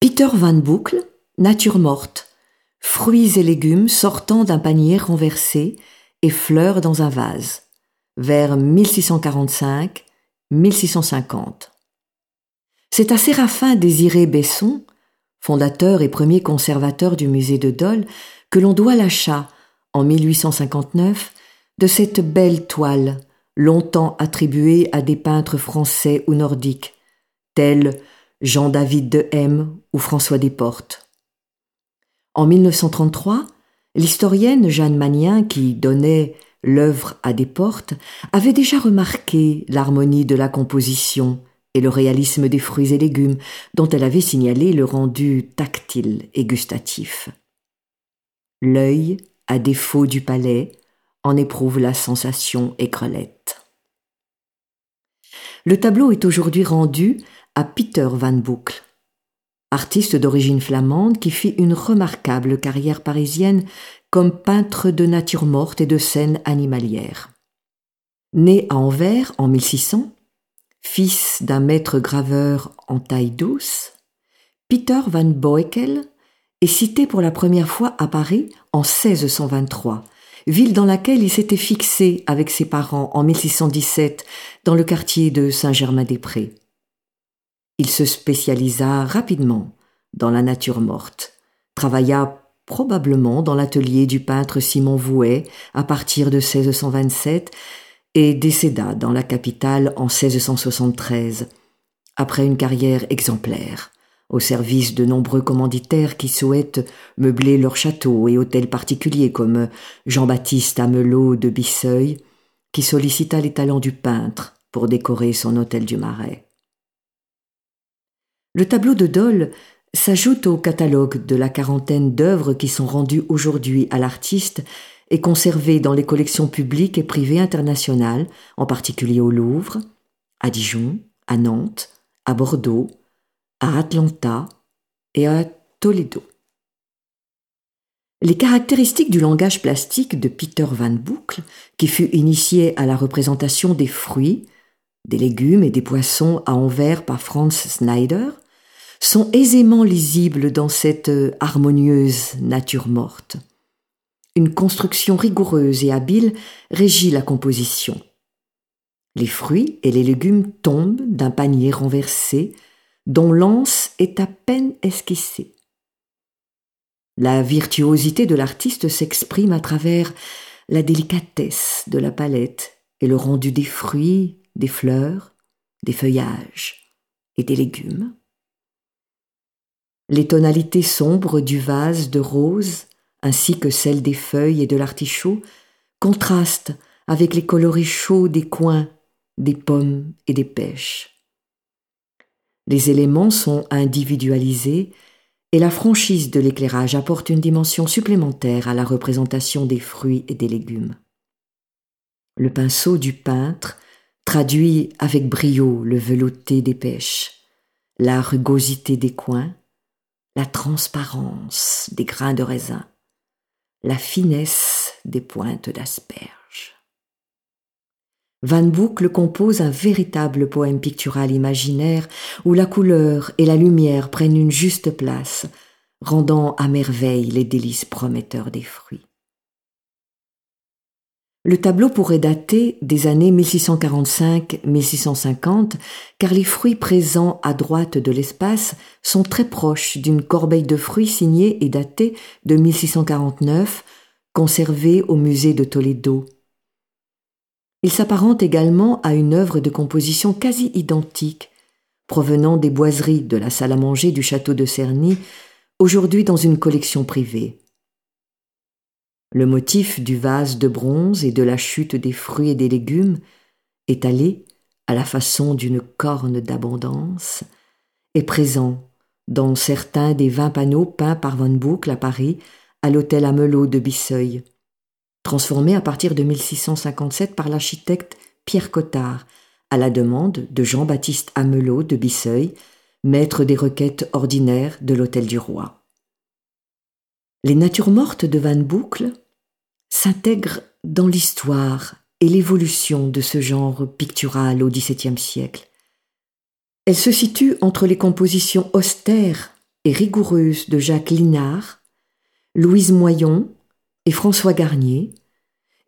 Peter Van Boucle, Nature morte, fruits et légumes sortant d'un panier renversé et fleurs dans un vase, vers 1645-1650. C'est à Séraphin Désiré Besson, fondateur et premier conservateur du musée de Dole, que l'on doit l'achat, en 1859, de cette belle toile, longtemps attribuée à des peintres français ou nordiques, tels Jean-David de M ou François Desportes. En 1933, l'historienne Jeanne Magnien, qui donnait l'œuvre à Desportes, avait déjà remarqué l'harmonie de la composition et le réalisme des fruits et légumes, dont elle avait signalé le rendu tactile et gustatif. L'œil, à défaut du palais, en éprouve la sensation écrelette. Le tableau est aujourd'hui rendu à Peter Van Boucle, artiste d'origine flamande qui fit une remarquable carrière parisienne comme peintre de nature morte et de scènes animalières. Né à Anvers en 1600, fils d'un maître graveur en taille douce, Peter van Boekel est cité pour la première fois à Paris en 1623, ville dans laquelle il s'était fixé avec ses parents en 1617 dans le quartier de Saint-Germain-des-Prés. Il se spécialisa rapidement dans la nature morte, travailla probablement dans l'atelier du peintre Simon Vouet à partir de 1627 et décéda dans la capitale en 1673, après une carrière exemplaire, au service de nombreux commanditaires qui souhaitent meubler leurs châteaux et hôtels particuliers comme Jean-Baptiste Amelot de Bisseuil, qui sollicita les talents du peintre pour décorer son hôtel du Marais. Le tableau de Dole s'ajoute au catalogue de la quarantaine d'œuvres qui sont rendues aujourd'hui à l'artiste et conservé dans les collections publiques et privées internationales, en particulier au Louvre, à Dijon, à Nantes, à Bordeaux, à Atlanta et à Toledo. Les caractéristiques du langage plastique de Peter Van Boucle, qui fut initié à la représentation des fruits, des légumes et des poissons à envers par Franz Snyder, sont aisément lisibles dans cette harmonieuse nature morte. Une construction rigoureuse et habile régit la composition. Les fruits et les légumes tombent d'un panier renversé dont l'anse est à peine esquissée. La virtuosité de l'artiste s'exprime à travers la délicatesse de la palette et le rendu des fruits, des fleurs, des feuillages et des légumes. Les tonalités sombres du vase de rose ainsi que celles des feuilles et de l'artichaut, contrastent avec les coloris chauds des coins, des pommes et des pêches. Les éléments sont individualisés et la franchise de l'éclairage apporte une dimension supplémentaire à la représentation des fruits et des légumes. Le pinceau du peintre traduit avec brio le velouté des pêches, la rugosité des coins, la transparence des grains de raisin la finesse des pointes d'asperges. Van Boucle compose un véritable poème pictural imaginaire où la couleur et la lumière prennent une juste place, rendant à merveille les délices prometteurs des fruits. Le tableau pourrait dater des années 1645-1650, car les fruits présents à droite de l'espace sont très proches d'une corbeille de fruits signée et datée de 1649, conservée au musée de Toledo. Il s'apparente également à une œuvre de composition quasi identique, provenant des boiseries de la salle à manger du château de Cerny, aujourd'hui dans une collection privée. Le motif du vase de bronze et de la chute des fruits et des légumes, étalé à la façon d'une corne d'abondance, est présent dans certains des vingt panneaux peints par Van Boucle à Paris à l'hôtel Amelot de Bisseuil, transformé à partir de 1657 par l'architecte Pierre Cottard, à la demande de Jean-Baptiste Amelot de Bisseuil, maître des requêtes ordinaires de l'hôtel du roi. Les natures mortes de Van Boucle s'intègrent dans l'histoire et l'évolution de ce genre pictural au XVIIe siècle. Elles se situent entre les compositions austères et rigoureuse de Jacques Linard, Louise Moyon et François Garnier,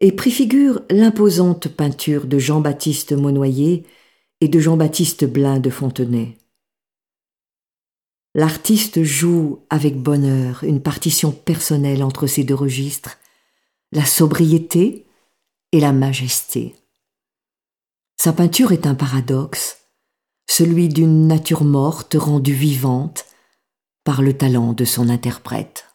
et préfigure l'imposante peinture de Jean-Baptiste Monnoyer et de Jean-Baptiste Blin de Fontenay. L'artiste joue avec bonheur une partition personnelle entre ces deux registres, la sobriété et la majesté. Sa peinture est un paradoxe, celui d'une nature morte rendue vivante par le talent de son interprète.